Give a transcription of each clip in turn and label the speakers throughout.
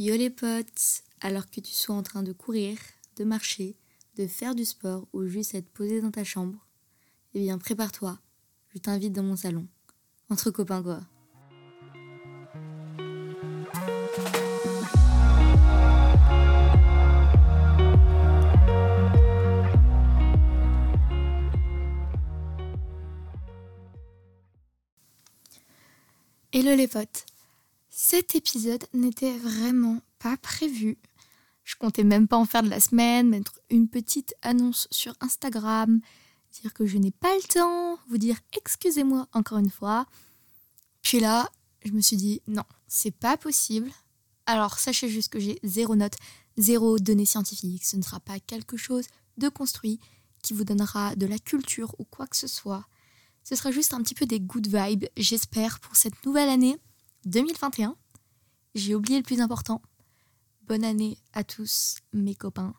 Speaker 1: Yo les potes, alors que tu sois en train de courir, de marcher, de faire du sport ou juste être posé dans ta chambre, eh bien prépare-toi, je t'invite dans mon salon. Entre copains quoi. Hello les potes Cet épisode n'était vraiment pas prévu. Je comptais même pas en faire de la semaine, mettre une petite annonce sur Instagram, dire que je n'ai pas le temps, vous dire excusez-moi encore une fois. Puis là, je me suis dit non, c'est pas possible. Alors sachez juste que j'ai zéro note, zéro données scientifiques. Ce ne sera pas quelque chose de construit qui vous donnera de la culture ou quoi que ce soit. Ce sera juste un petit peu des good vibes, j'espère, pour cette nouvelle année 2021. J'ai oublié le plus important. Bonne année à tous, mes copains.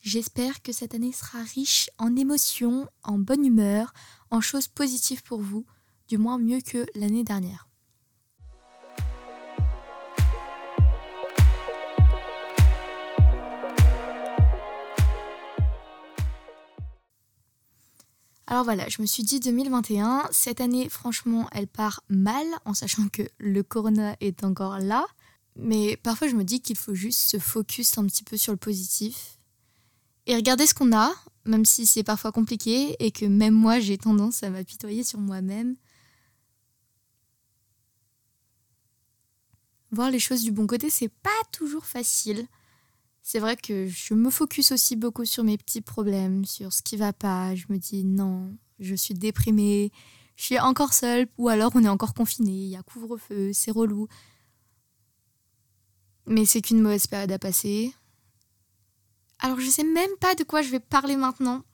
Speaker 1: J'espère que cette année sera riche en émotions, en bonne humeur, en choses positives pour vous, du moins mieux que l'année dernière. Alors voilà, je me suis dit 2021, cette année franchement elle part mal en sachant que le corona est encore là. Mais parfois je me dis qu'il faut juste se focus un petit peu sur le positif et regarder ce qu'on a, même si c'est parfois compliqué et que même moi j'ai tendance à m'apitoyer sur moi-même. Voir les choses du bon côté, c'est pas toujours facile c'est vrai que je me focus aussi beaucoup sur mes petits problèmes, sur ce qui va pas. Je me dis non, je suis déprimée, je suis encore seule, ou alors on est encore confiné, il y a couvre-feu, c'est relou. Mais c'est qu'une mauvaise période à passer. Alors je sais même pas de quoi je vais parler maintenant.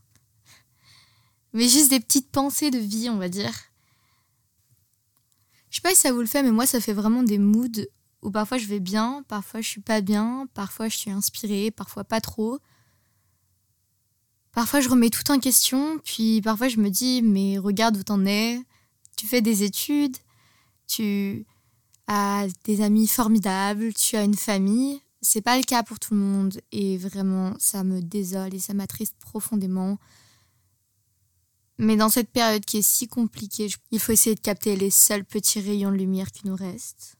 Speaker 1: Mais juste des petites pensées de vie, on va dire. Je sais pas si ça vous le fait, mais moi ça fait vraiment des moods où parfois je vais bien, parfois je suis pas bien, parfois je suis inspirée, parfois pas trop. Parfois je remets tout en question, puis parfois je me dis mais regarde où t'en es, tu fais des études, tu as des amis formidables, tu as une famille. C'est pas le cas pour tout le monde et vraiment ça me désole et ça m'attriste profondément. Mais dans cette période qui est si compliquée, il faut essayer de capter les seuls petits rayons de lumière qui nous restent.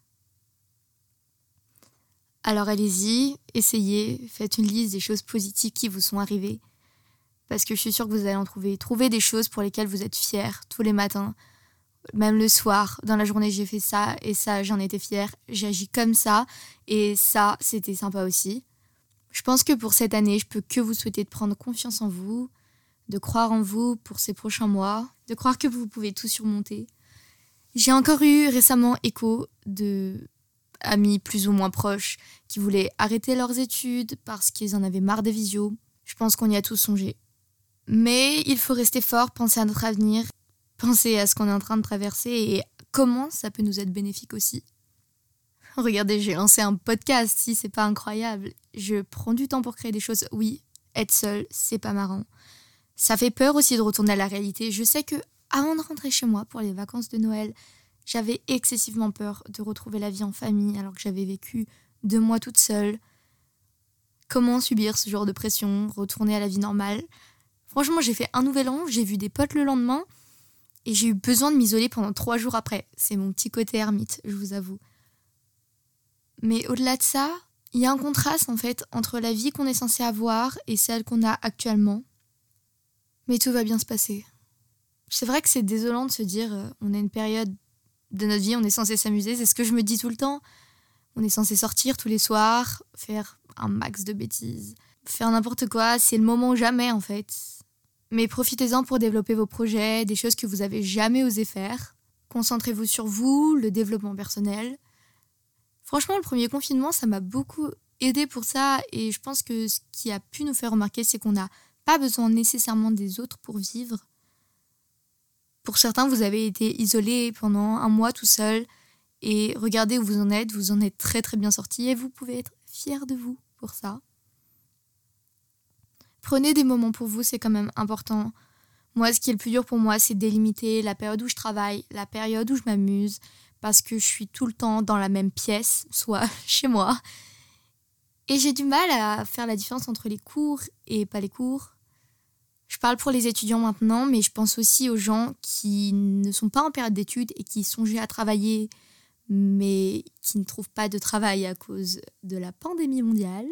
Speaker 1: Alors allez-y, essayez, faites une liste des choses positives qui vous sont arrivées. Parce que je suis sûre que vous allez en trouver. Trouvez des choses pour lesquelles vous êtes fiers tous les matins. Même le soir, dans la journée, j'ai fait ça et ça, j'en étais fière. J'ai agi comme ça et ça, c'était sympa aussi. Je pense que pour cette année, je peux que vous souhaiter de prendre confiance en vous, de croire en vous pour ces prochains mois, de croire que vous pouvez tout surmonter. J'ai encore eu récemment écho de amis plus ou moins proches qui voulaient arrêter leurs études parce qu'ils en avaient marre des visios. Je pense qu'on y a tous songé. Mais il faut rester fort, penser à notre avenir, penser à ce qu'on est en train de traverser et comment ça peut nous être bénéfique aussi. Regardez, j'ai lancé un podcast, si c'est pas incroyable. Je prends du temps pour créer des choses. Oui, être seul, c'est pas marrant. Ça fait peur aussi de retourner à la réalité. Je sais que avant de rentrer chez moi pour les vacances de Noël, j'avais excessivement peur de retrouver la vie en famille alors que j'avais vécu deux mois toute seule. Comment subir ce genre de pression, retourner à la vie normale? Franchement, j'ai fait un nouvel an, j'ai vu des potes le lendemain et j'ai eu besoin de m'isoler pendant trois jours après. C'est mon petit côté ermite, je vous avoue. Mais au-delà de ça, il y a un contraste en fait entre la vie qu'on est censé avoir et celle qu'on a actuellement. Mais tout va bien se passer. C'est vrai que c'est désolant de se dire euh, on a une période de notre vie, on est censé s'amuser, c'est ce que je me dis tout le temps. On est censé sortir tous les soirs, faire un max de bêtises, faire n'importe quoi, c'est le moment jamais en fait. Mais profitez-en pour développer vos projets, des choses que vous avez jamais osé faire. Concentrez-vous sur vous, le développement personnel. Franchement, le premier confinement, ça m'a beaucoup aidé pour ça et je pense que ce qui a pu nous faire remarquer, c'est qu'on n'a pas besoin nécessairement des autres pour vivre. Pour certains, vous avez été isolé pendant un mois tout seul et regardez où vous en êtes, vous en êtes très très bien sorti et vous pouvez être fier de vous pour ça. Prenez des moments pour vous, c'est quand même important. Moi, ce qui est le plus dur pour moi, c'est délimiter la période où je travaille, la période où je m'amuse, parce que je suis tout le temps dans la même pièce, soit chez moi. Et j'ai du mal à faire la différence entre les cours et pas les cours. Je parle pour les étudiants maintenant, mais je pense aussi aux gens qui ne sont pas en période d'études et qui songeaient à travailler, mais qui ne trouvent pas de travail à cause de la pandémie mondiale,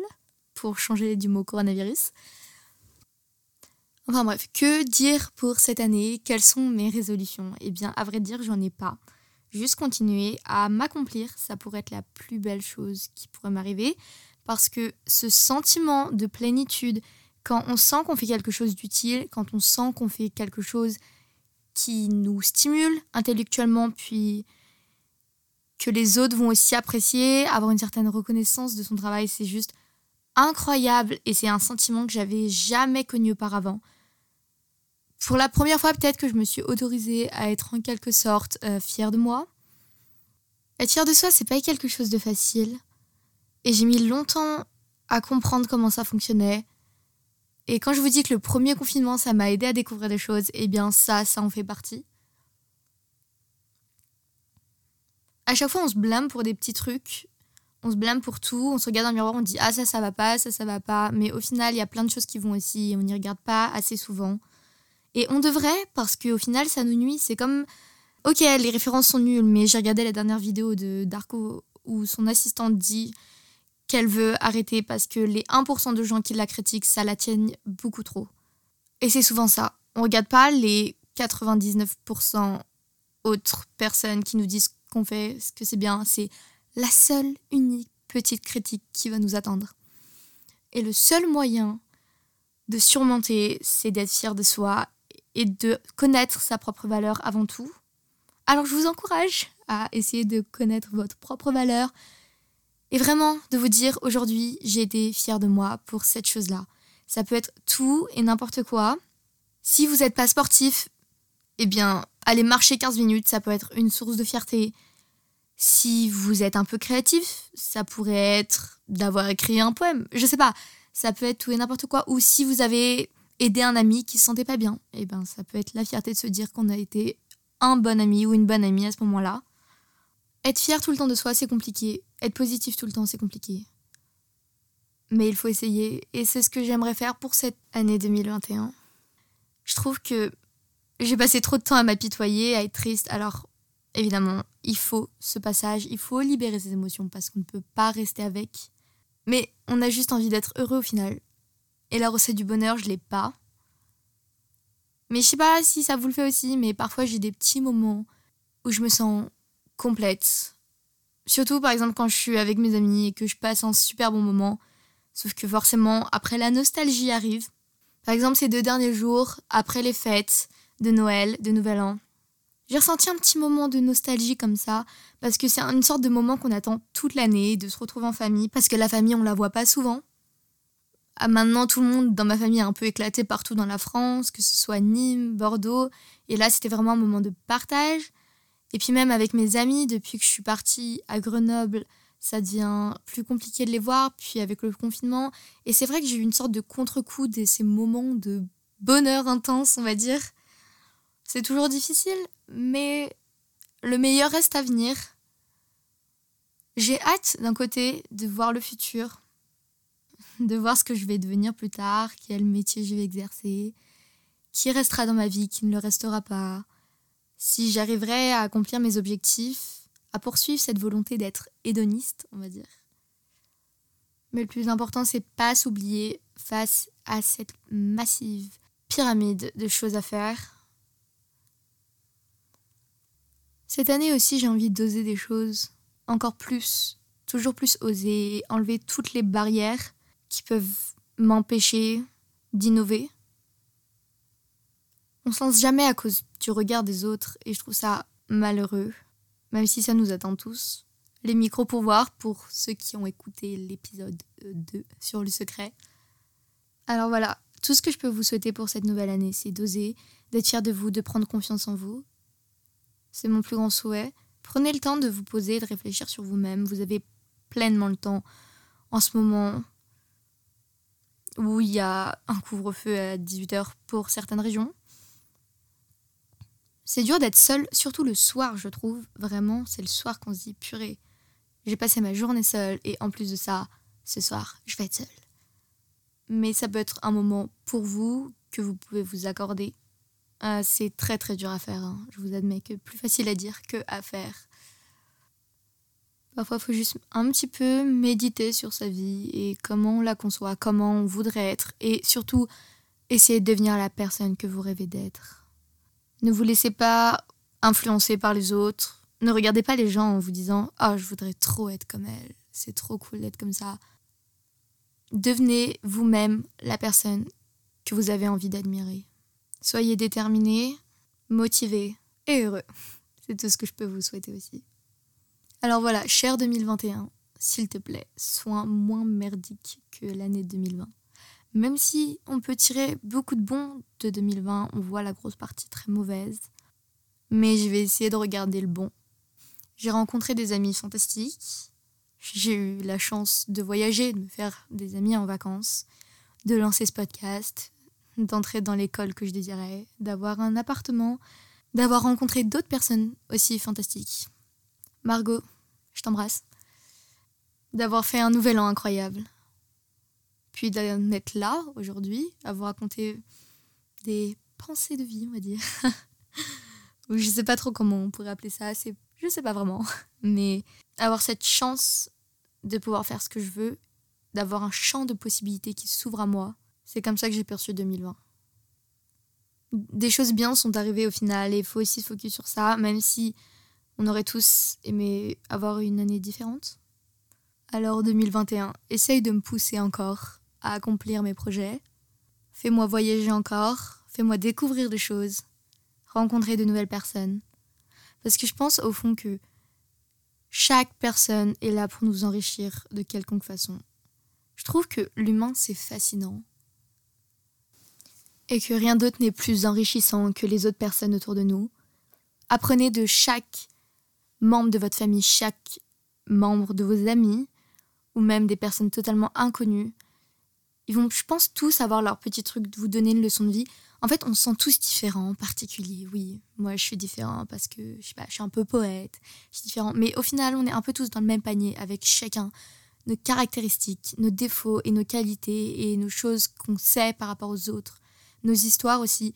Speaker 1: pour changer du mot coronavirus. Enfin bref, que dire pour cette année? Quelles sont mes résolutions? Eh bien, à vrai dire, j'en ai pas. Juste continuer à m'accomplir, ça pourrait être la plus belle chose qui pourrait m'arriver, parce que ce sentiment de plénitude, quand on sent qu'on fait quelque chose d'utile, quand on sent qu'on fait quelque chose qui nous stimule intellectuellement, puis que les autres vont aussi apprécier, avoir une certaine reconnaissance de son travail, c'est juste incroyable et c'est un sentiment que j'avais jamais connu auparavant. Pour la première fois, peut-être que je me suis autorisée à être en quelque sorte euh, fière de moi. Être fière de soi, c'est pas quelque chose de facile. Et j'ai mis longtemps à comprendre comment ça fonctionnait. Et quand je vous dis que le premier confinement, ça m'a aidé à découvrir des choses, eh bien ça, ça en fait partie. À chaque fois, on se blâme pour des petits trucs. On se blâme pour tout. On se regarde dans le miroir, on dit ah ça, ça va pas, ça, ça va pas. Mais au final, il y a plein de choses qui vont aussi on n'y regarde pas assez souvent. Et on devrait, parce qu'au final, ça nous nuit. C'est comme, ok, les références sont nulles, mais j'ai regardé la dernière vidéo de Darko où son assistante dit qu'elle veut arrêter parce que les 1% de gens qui la critiquent, ça la tienne beaucoup trop. Et c'est souvent ça. On regarde pas les 99% autres personnes qui nous disent qu'on fait, ce que c'est bien. C'est la seule, unique petite critique qui va nous attendre. Et le seul moyen de surmonter, c'est d'être fier de soi et de connaître sa propre valeur avant tout. Alors je vous encourage à essayer de connaître votre propre valeur et vraiment de vous dire aujourd'hui j'ai été fière de moi pour cette chose-là. Ça peut être tout et n'importe quoi. Si vous n'êtes pas sportif, eh bien aller marcher 15 minutes, ça peut être une source de fierté. Si vous êtes un peu créatif, ça pourrait être d'avoir écrit un poème. Je sais pas, ça peut être tout et n'importe quoi. Ou si vous avez aider un ami qui se sentait pas bien, eh ben ça peut être la fierté de se dire qu'on a été un bon ami ou une bonne amie à ce moment-là. Être fier tout le temps de soi, c'est compliqué. Être positif tout le temps, c'est compliqué. Mais il faut essayer, et c'est ce que j'aimerais faire pour cette année 2021. Je trouve que j'ai passé trop de temps à m'apitoyer, à être triste, alors évidemment, il faut ce passage, il faut libérer ses émotions parce qu'on ne peut pas rester avec. Mais on a juste envie d'être heureux au final. Et la recette du bonheur, je l'ai pas. Mais je sais pas si ça vous le fait aussi, mais parfois j'ai des petits moments où je me sens complète. Surtout par exemple quand je suis avec mes amis et que je passe un super bon moment. Sauf que forcément, après la nostalgie arrive. Par exemple, ces deux derniers jours, après les fêtes de Noël, de Nouvel An, j'ai ressenti un petit moment de nostalgie comme ça, parce que c'est une sorte de moment qu'on attend toute l'année, de se retrouver en famille, parce que la famille, on la voit pas souvent. Ah, maintenant, tout le monde dans ma famille est un peu éclaté partout dans la France, que ce soit Nîmes, Bordeaux. Et là, c'était vraiment un moment de partage. Et puis même avec mes amis, depuis que je suis partie à Grenoble, ça devient plus compliqué de les voir. Puis avec le confinement. Et c'est vrai que j'ai eu une sorte de contre-coup de ces moments de bonheur intense, on va dire. C'est toujours difficile, mais le meilleur reste à venir. J'ai hâte d'un côté de voir le futur, de voir ce que je vais devenir plus tard, quel métier je vais exercer, qui restera dans ma vie, qui ne le restera pas, si j'arriverai à accomplir mes objectifs, à poursuivre cette volonté d'être hédoniste, on va dire. Mais le plus important, c'est pas s'oublier face à cette massive pyramide de choses à faire. Cette année aussi, j'ai envie d'oser des choses, encore plus, toujours plus oser, enlever toutes les barrières qui peuvent m'empêcher d'innover. On se lance jamais à cause du regard des autres et je trouve ça malheureux, même si ça nous attend tous. Les micro-pouvoirs pour ceux qui ont écouté l'épisode 2 sur le secret. Alors voilà, tout ce que je peux vous souhaiter pour cette nouvelle année, c'est d'oser, d'être fier de vous, de prendre confiance en vous. C'est mon plus grand souhait. Prenez le temps de vous poser, de réfléchir sur vous-même. Vous avez pleinement le temps en ce moment où il y a un couvre-feu à 18h pour certaines régions. C'est dur d'être seul, surtout le soir, je trouve. Vraiment, c'est le soir qu'on se dit purée. J'ai passé ma journée seule et en plus de ça, ce soir, je vais être seule. Mais ça peut être un moment pour vous que vous pouvez vous accorder. Euh, c'est très très dur à faire, hein. je vous admets que plus facile à dire que à faire. Parfois, il faut juste un petit peu méditer sur sa vie et comment on la conçoit, comment on voudrait être, et surtout essayer de devenir la personne que vous rêvez d'être. Ne vous laissez pas influencer par les autres. Ne regardez pas les gens en vous disant Ah, je voudrais trop être comme elle, c'est trop cool d'être comme ça. Devenez vous-même la personne que vous avez envie d'admirer. Soyez déterminé, motivé et heureux. C'est tout ce que je peux vous souhaiter aussi. Alors voilà, cher 2021, s'il te plaît, sois moins merdique que l'année 2020. Même si on peut tirer beaucoup de bons de 2020, on voit la grosse partie très mauvaise. Mais je vais essayer de regarder le bon. J'ai rencontré des amis fantastiques. J'ai eu la chance de voyager, de me faire des amis en vacances, de lancer ce podcast, d'entrer dans l'école que je désirais, d'avoir un appartement, d'avoir rencontré d'autres personnes aussi fantastiques. Margot, je t'embrasse. D'avoir fait un nouvel an incroyable. Puis d'en là aujourd'hui, à vous raconter des pensées de vie, on va dire. Ou je sais pas trop comment on pourrait appeler ça, c'est je sais pas vraiment. Mais avoir cette chance de pouvoir faire ce que je veux, d'avoir un champ de possibilités qui s'ouvre à moi, c'est comme ça que j'ai perçu 2020. Des choses bien sont arrivées au final et il faut aussi se focus sur ça, même si on aurait tous aimé avoir une année différente. Alors 2021, essaye de me pousser encore à accomplir mes projets. Fais-moi voyager encore, fais-moi découvrir des choses, rencontrer de nouvelles personnes. Parce que je pense au fond que chaque personne est là pour nous enrichir de quelconque façon. Je trouve que l'humain, c'est fascinant. Et que rien d'autre n'est plus enrichissant que les autres personnes autour de nous. Apprenez de chaque membre de votre famille, chaque membre de vos amis, ou même des personnes totalement inconnues, ils vont, je pense, tous avoir leur petit truc de vous donner une leçon de vie. En fait, on se sent tous différents, particuliers. Oui, moi, je suis différent parce que je sais pas, je suis un peu poète, je suis différent. Mais au final, on est un peu tous dans le même panier avec chacun nos caractéristiques, nos défauts et nos qualités et nos choses qu'on sait par rapport aux autres, nos histoires aussi.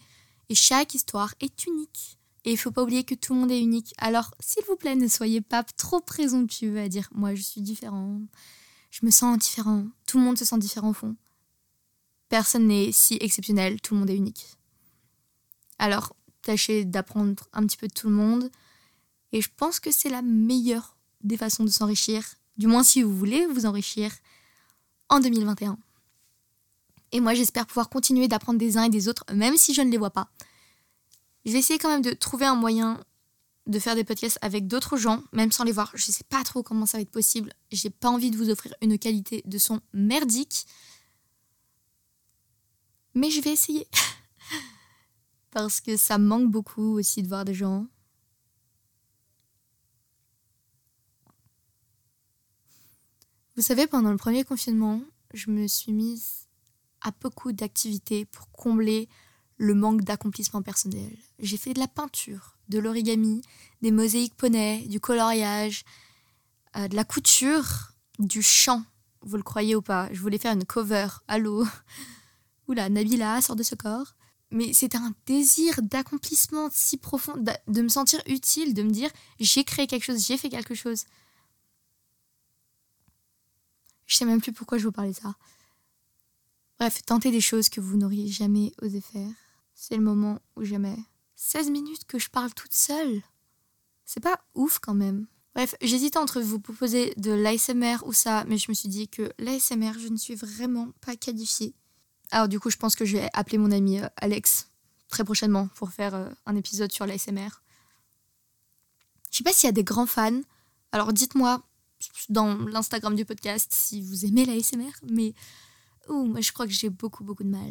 Speaker 1: Et chaque histoire est unique. Et il faut pas oublier que tout le monde est unique. Alors, s'il vous plaît, ne soyez pas trop présomptueux à dire moi je suis différent, je me sens différent. Tout le monde se sent différent au fond. Personne n'est si exceptionnel, tout le monde est unique. Alors, tâchez d'apprendre un petit peu de tout le monde. Et je pense que c'est la meilleure des façons de s'enrichir, du moins si vous voulez vous enrichir en 2021. Et moi, j'espère pouvoir continuer d'apprendre des uns et des autres, même si je ne les vois pas. Je vais essayer quand même de trouver un moyen de faire des podcasts avec d'autres gens, même sans les voir. Je ne sais pas trop comment ça va être possible. J'ai pas envie de vous offrir une qualité de son merdique. Mais je vais essayer. Parce que ça me manque beaucoup aussi de voir des gens. Vous savez, pendant le premier confinement, je me suis mise à beaucoup d'activités pour combler le manque d'accomplissement personnel. J'ai fait de la peinture, de l'origami, des mosaïques poney, du coloriage, euh, de la couture, du chant. Vous le croyez ou pas Je voulais faire une cover. Allô? Oula, Nabila sort de ce corps. Mais c'était un désir d'accomplissement si profond, de me sentir utile, de me dire j'ai créé quelque chose, j'ai fait quelque chose. Je sais même plus pourquoi je vous parlais ça. Bref, tentez des choses que vous n'auriez jamais osé faire. C'est le moment où jamais. 16 minutes que je parle toute seule. C'est pas ouf quand même. Bref, j'hésitais entre vous proposer de l'ASMR ou ça, mais je me suis dit que l'ASMR, je ne suis vraiment pas qualifiée. Alors du coup, je pense que je vais appeler mon ami euh, Alex très prochainement pour faire euh, un épisode sur l'ASMR. Je sais pas s'il y a des grands fans. Alors dites-moi dans l'Instagram du podcast si vous aimez l'ASMR, mais ouh, moi je crois que j'ai beaucoup beaucoup de mal.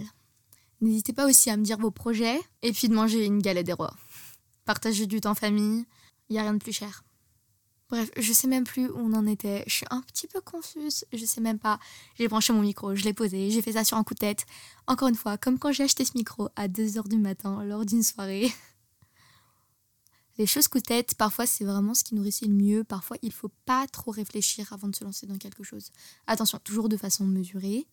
Speaker 1: N'hésitez pas aussi à me dire vos projets et puis de manger une galette des rois. Partager du temps famille, il n'y a rien de plus cher. Bref, je sais même plus où on en était. Je suis un petit peu confuse. Je sais même pas. J'ai branché mon micro, je l'ai posé, j'ai fait ça sur un coup de tête. Encore une fois, comme quand j'ai acheté ce micro à 2h du matin lors d'une soirée. Les choses coup tête, parfois c'est vraiment ce qui nous réussit le mieux. Parfois il faut pas trop réfléchir avant de se lancer dans quelque chose. Attention, toujours de façon mesurée.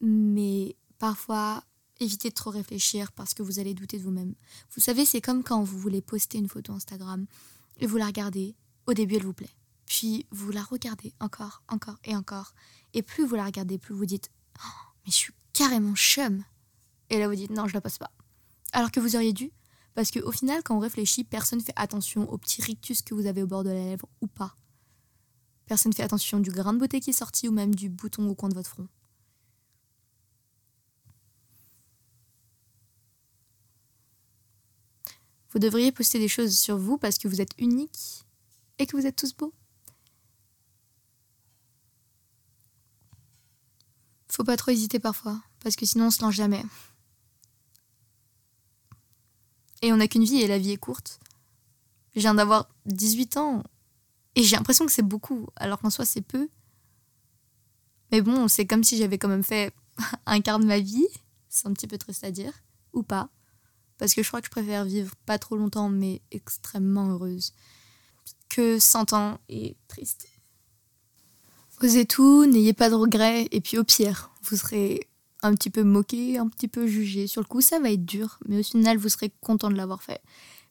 Speaker 1: Mais parfois, évitez de trop réfléchir parce que vous allez douter de vous-même. Vous savez, c'est comme quand vous voulez poster une photo Instagram et vous la regardez. Au début, elle vous plaît. Puis vous la regardez encore, encore et encore. Et plus vous la regardez, plus vous dites oh, Mais je suis carrément chum. Et là, vous dites Non, je la poste pas. Alors que vous auriez dû. Parce qu'au final, quand on réfléchit, personne ne fait attention au petit rictus que vous avez au bord de la lèvre ou pas. Personne ne fait attention du grain de beauté qui est sorti ou même du bouton au coin de votre front. Vous devriez poster des choses sur vous parce que vous êtes unique et que vous êtes tous beaux. Faut pas trop hésiter parfois, parce que sinon on se lance jamais. Et on n'a qu'une vie et la vie est courte. Je viens d'avoir 18 ans et j'ai l'impression que c'est beaucoup, alors qu'en soi c'est peu. Mais bon, c'est comme si j'avais quand même fait un quart de ma vie. C'est un petit peu triste à dire, ou pas. Parce que je crois que je préfère vivre pas trop longtemps, mais extrêmement heureuse, que 100 ans et triste. Osez tout, n'ayez pas de regrets, et puis au pire, vous serez un petit peu moqué, un petit peu jugé. Sur le coup, ça va être dur, mais au final, vous serez content de l'avoir fait.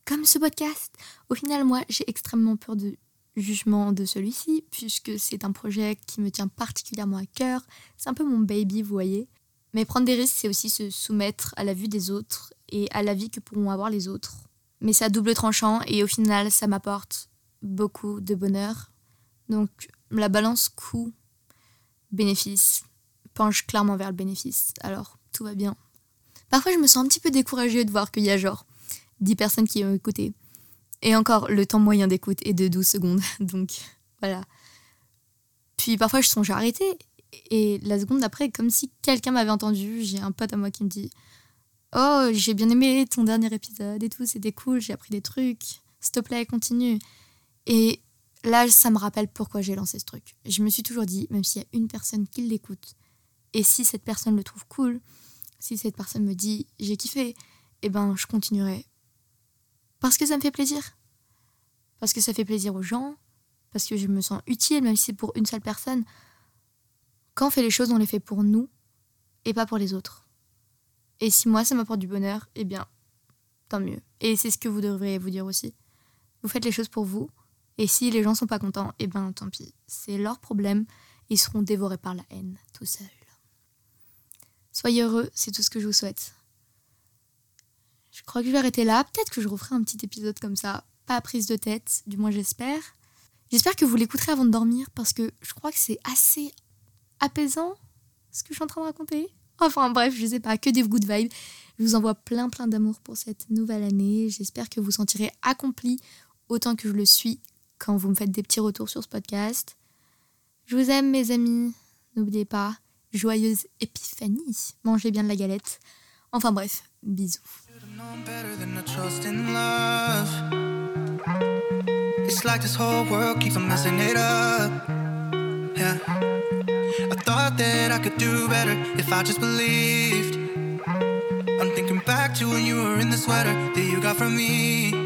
Speaker 1: Comme ce podcast. Au final, moi, j'ai extrêmement peur de jugement de celui-ci, puisque c'est un projet qui me tient particulièrement à cœur. C'est un peu mon baby, vous voyez. Mais prendre des risques, c'est aussi se soumettre à la vue des autres et à la vie que pourront avoir les autres. Mais c'est à double tranchant et au final, ça m'apporte beaucoup de bonheur. Donc la balance coût-bénéfice penche clairement vers le bénéfice. Alors tout va bien. Parfois, je me sens un petit peu découragée de voir qu'il y a genre 10 personnes qui ont écouté. Et encore, le temps moyen d'écoute est de 12 secondes. Donc voilà. Puis parfois, je songe à arrêter et la seconde d'après, comme si quelqu'un m'avait entendu, j'ai un pote à moi qui me dit Oh, j'ai bien aimé ton dernier épisode et tout, c'était cool, j'ai appris des trucs, s'il te plaît, continue. Et là, ça me rappelle pourquoi j'ai lancé ce truc. Je me suis toujours dit, même s'il y a une personne qui l'écoute, et si cette personne le trouve cool, si cette personne me dit j'ai kiffé, eh ben je continuerai. Parce que ça me fait plaisir. Parce que ça fait plaisir aux gens, parce que je me sens utile, même si c'est pour une seule personne. Quand on fait les choses, on les fait pour nous et pas pour les autres. Et si moi, ça m'apporte du bonheur, eh bien, tant mieux. Et c'est ce que vous devriez vous dire aussi. Vous faites les choses pour vous, et si les gens sont pas contents, eh ben, tant pis. C'est leur problème, ils seront dévorés par la haine, tout seuls. Soyez heureux, c'est tout ce que je vous souhaite. Je crois que je vais arrêter là. Peut-être que je referai un petit épisode comme ça. Pas prise de tête, du moins j'espère. J'espère que vous l'écouterez avant de dormir parce que je crois que c'est assez apaisant ce que je suis en train de raconter. Enfin bref, je sais pas, que des good vibes. Je vous envoie plein plein d'amour pour cette nouvelle année. J'espère que vous sentirez accompli autant que je le suis quand vous me faites des petits retours sur ce podcast. Je vous aime mes amis. N'oubliez pas, joyeuse épiphanie. Mangez bien de la galette. Enfin bref, bisous. It's like this whole world keeps on messing it up. Yeah. I thought that I could do better if I just believed. I'm thinking back to when you were in the sweater that you got from me.